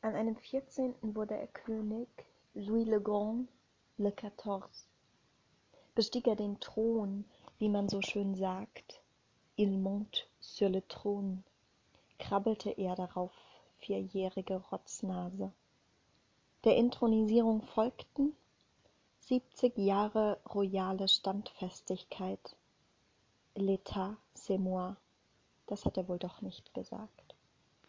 An einem vierzehnten wurde er König, Louis le Grand le Quatorze. Bestieg er den Thron, wie man so schön sagt, il monte sur le trône, krabbelte er darauf, vierjährige Rotznase. Der Inthronisierung folgten siebzig Jahre royale Standfestigkeit. L'état, c'est moi. Das hat er wohl doch nicht gesagt.